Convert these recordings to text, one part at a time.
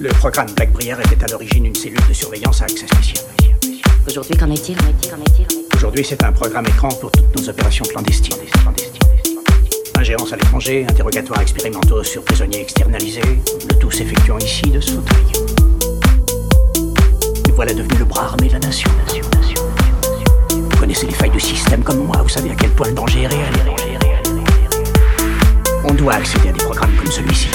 Le programme Black Brière était à l'origine une cellule de surveillance à accès spécial. Aujourd'hui, qu'en est-il Qu'en est-il Qu'en est-il Aujourd'hui, c'est un programme écran pour toutes nos opérations clandestines. Ingérence à l'étranger, interrogatoires expérimentaux sur prisonniers externalisés, le tout s'effectuant ici de ce fauteuil. Et voilà devenu le bras armé de la nation. nation, nation, nation. Vous connaissez les failles du système comme moi, vous savez à quel point le danger est réel. On doit accéder à des programmes comme celui-ci.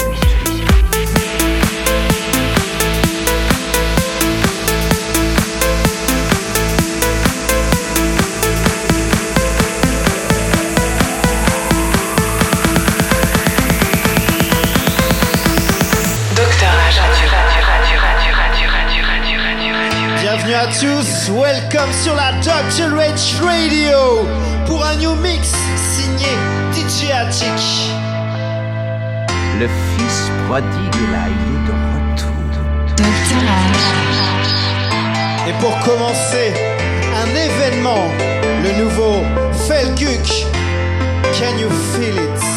Tous, welcome sur la Dr. Rage Radio pour un new mix signé DJ Attic. Le fils prodigue là, il est de retour. Et pour commencer, un événement, le nouveau Felkuk. Can you feel it?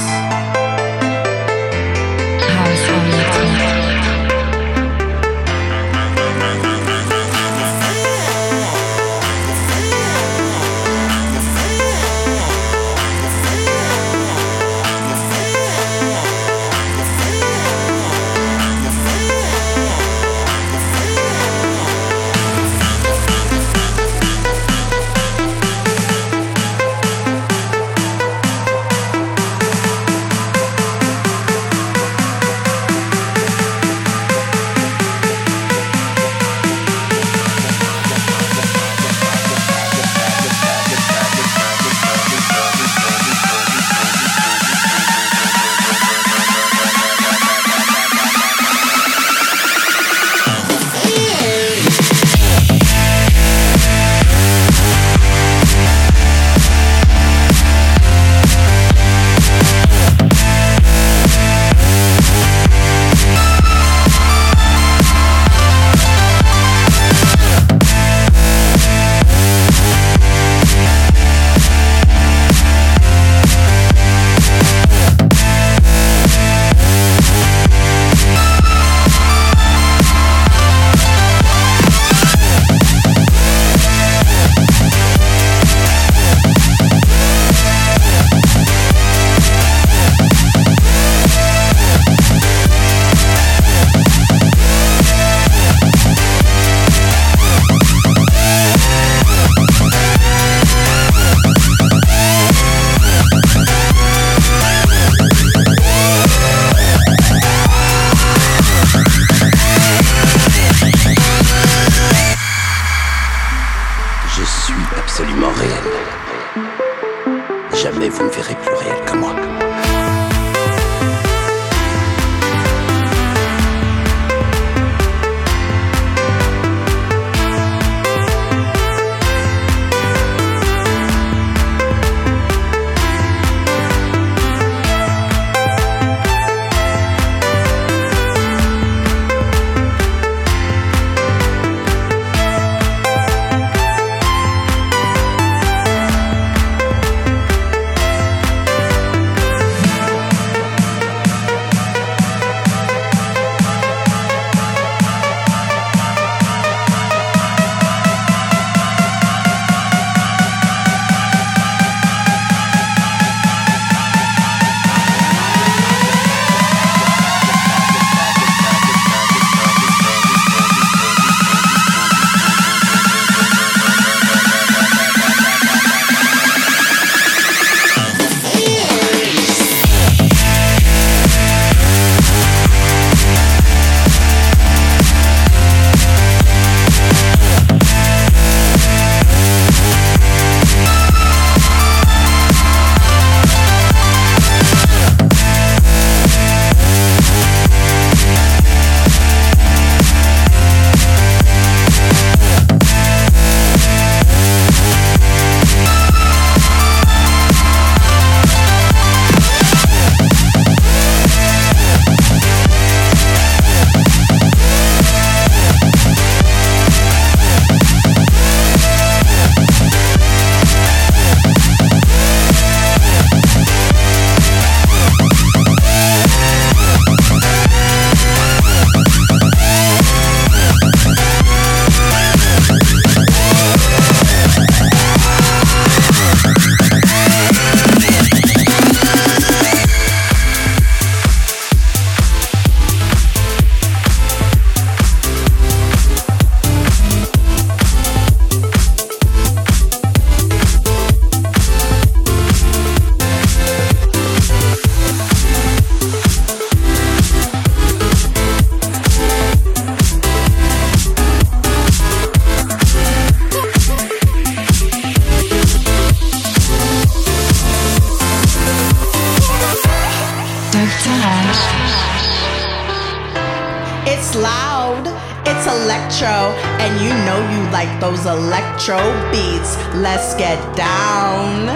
Beats. Let's get down.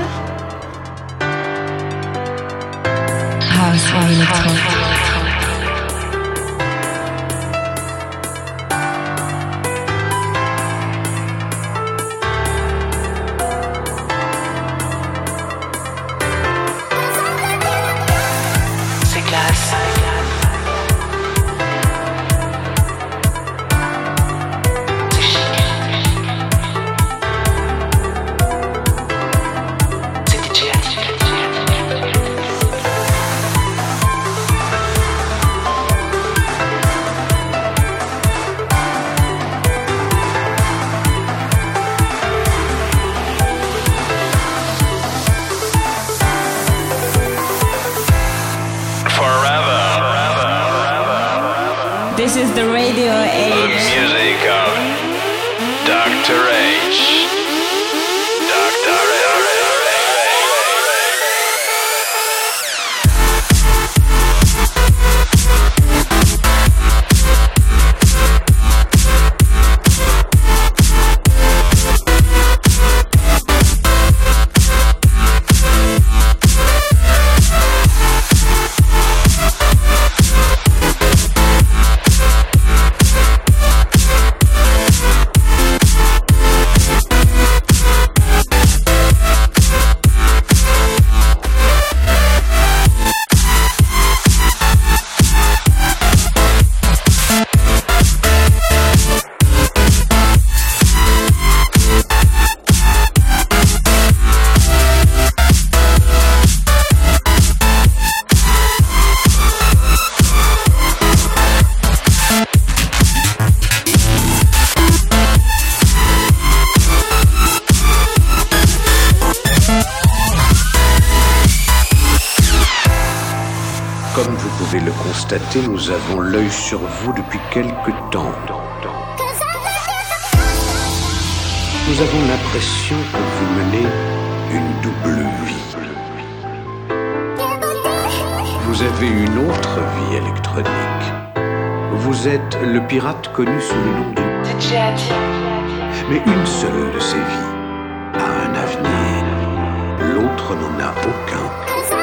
House This is the radio age. Music. Nous avons l'œil sur vous depuis quelque temps. Nous avons l'impression que vous menez une double vie. Vous avez une autre vie électronique. Vous êtes le pirate connu sous le nom de Mais une seule de ces vies a un avenir. L'autre n'en a aucun.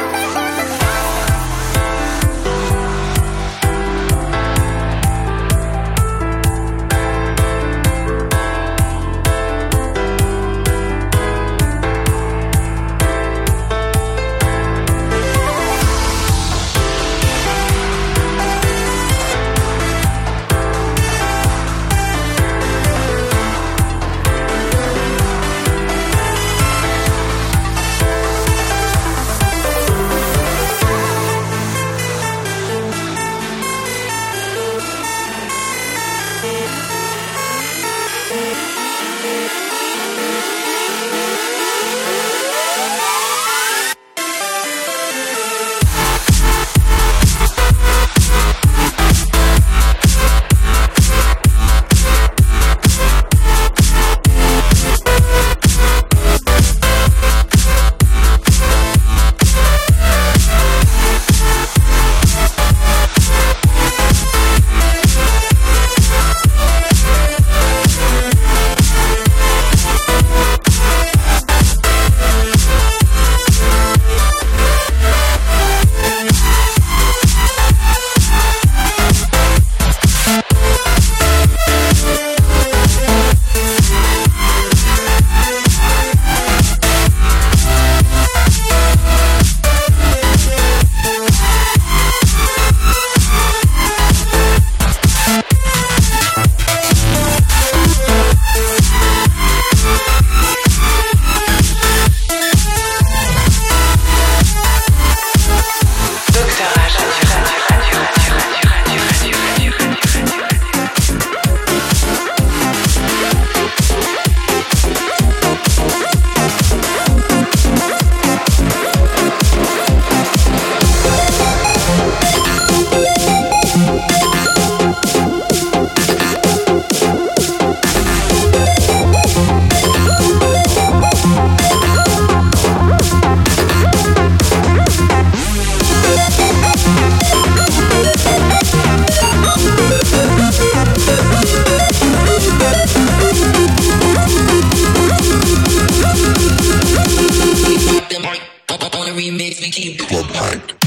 remix became Club Hype.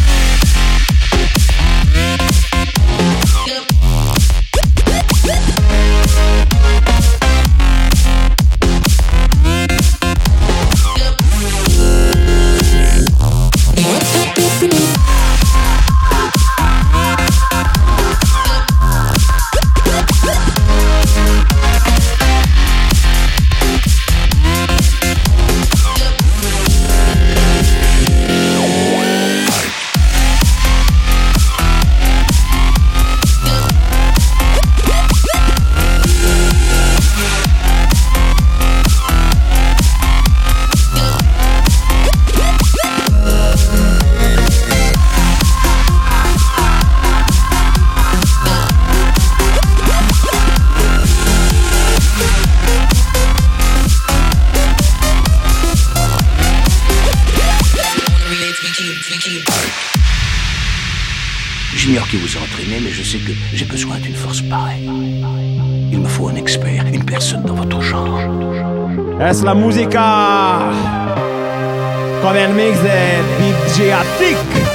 Qui vous entraînez, mais je sais que j'ai besoin d'une force pareille. Il me faut un expert, une personne dans votre genre. Es la música con el mix de DJ Attic.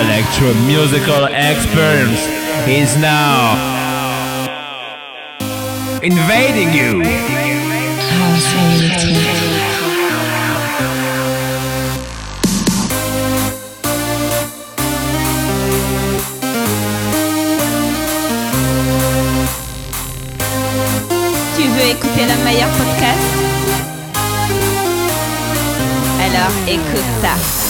Electro musical experience is now invading you. Tu veux écouter le meilleur podcast Alors écoute ça.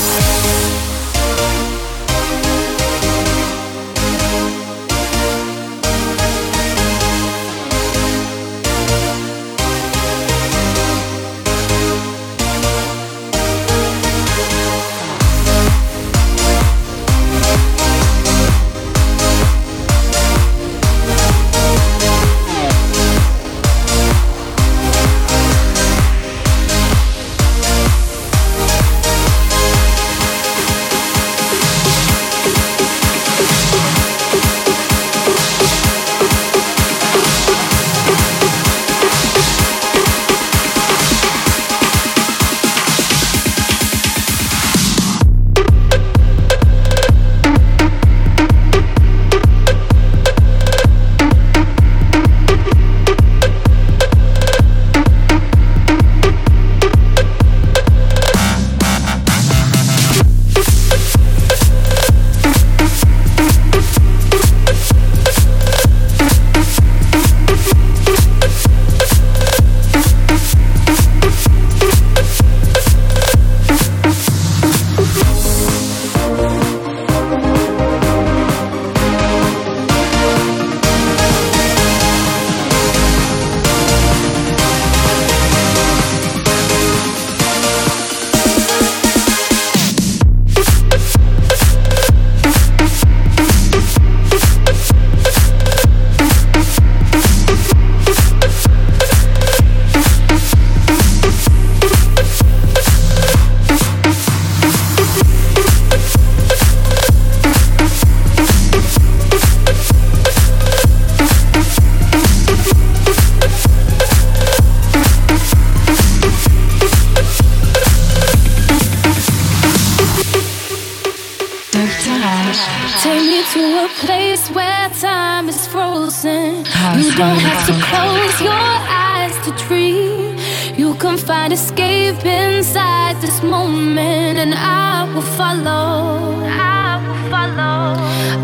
Find escape inside this moment, and I will follow. I will follow.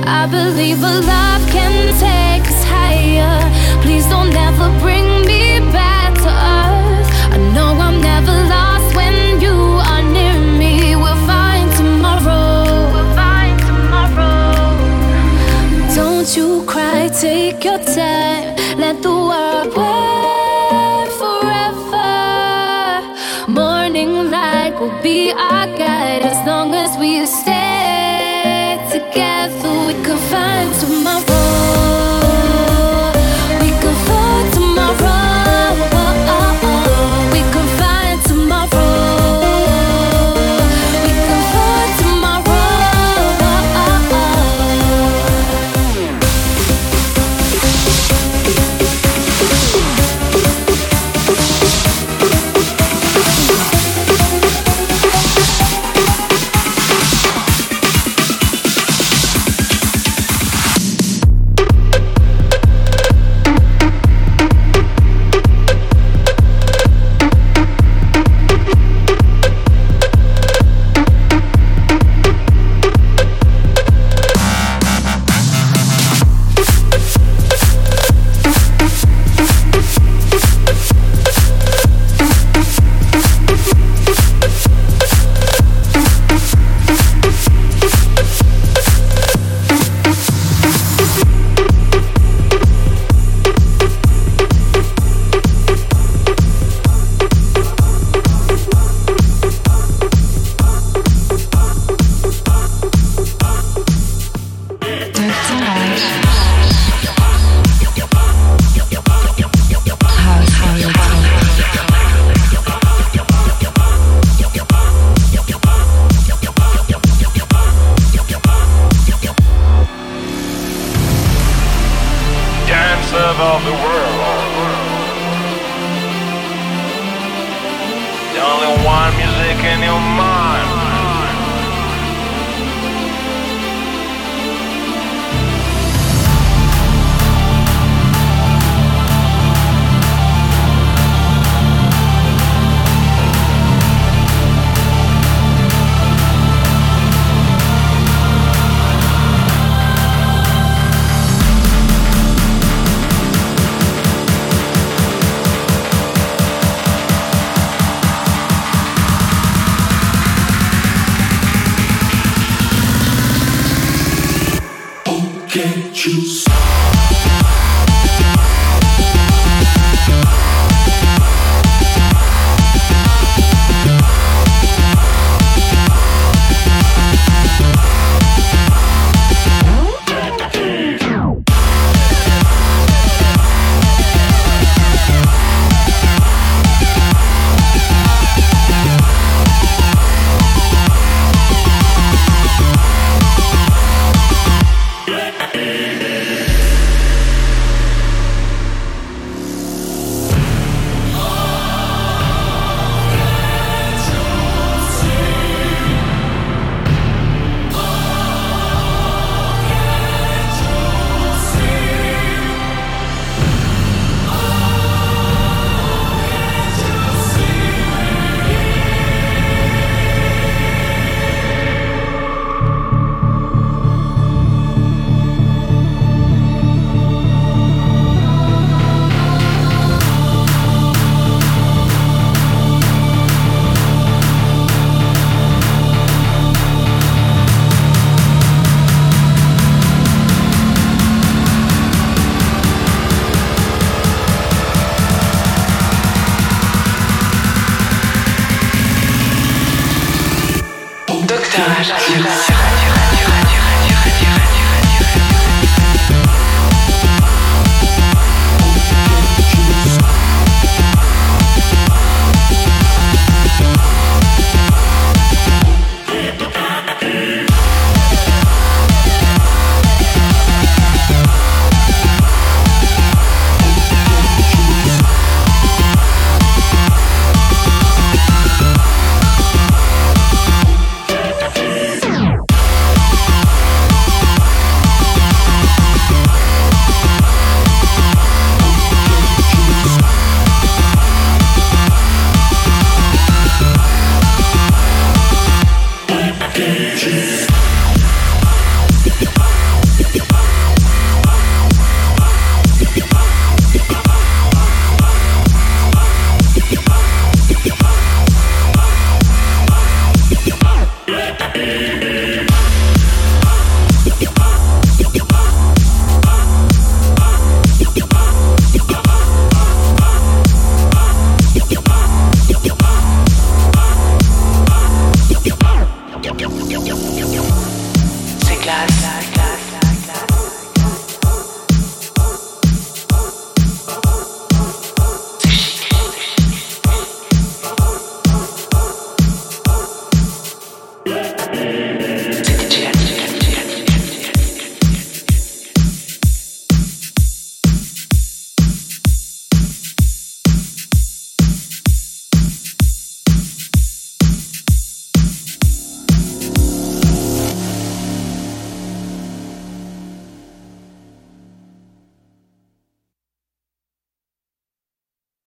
I believe a love can take us higher. Please don't ever bring me back to earth. I know I'm never lost when you are near me. We'll find tomorrow. We'll find tomorrow. Don't you cry, take your time. Can't you stop?